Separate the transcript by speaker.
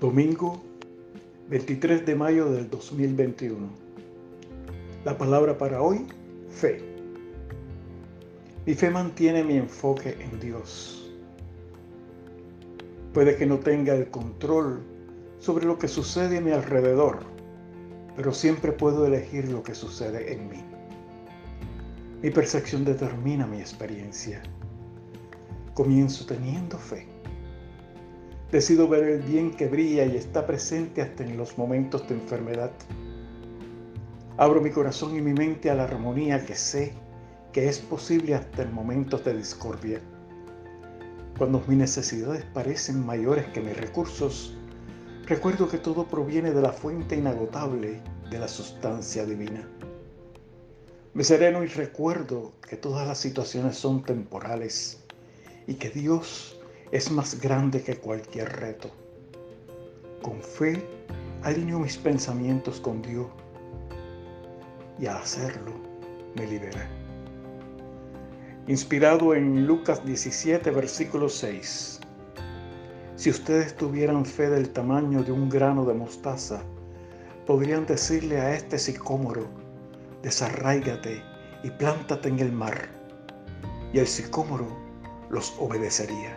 Speaker 1: Domingo 23 de mayo del 2021. La palabra para hoy, fe. Mi fe mantiene mi enfoque en Dios. Puede que no tenga el control sobre lo que sucede a mi alrededor, pero siempre puedo elegir lo que sucede en mí. Mi percepción determina mi experiencia. Comienzo teniendo fe Decido ver el bien que brilla y está presente hasta en los momentos de enfermedad. Abro mi corazón y mi mente a la armonía que sé que es posible hasta en momentos de discordia. Cuando mis necesidades parecen mayores que mis recursos, recuerdo que todo proviene de la fuente inagotable de la sustancia divina. Me sereno y recuerdo que todas las situaciones son temporales y que Dios es más grande que cualquier reto. Con fe alineo mis pensamientos con Dios y al hacerlo me libera. Inspirado en Lucas 17, versículo 6. Si ustedes tuvieran fe del tamaño de un grano de mostaza, podrían decirle a este sicómoro, desarráigate y plántate en el mar, y el sicómoro los obedecería.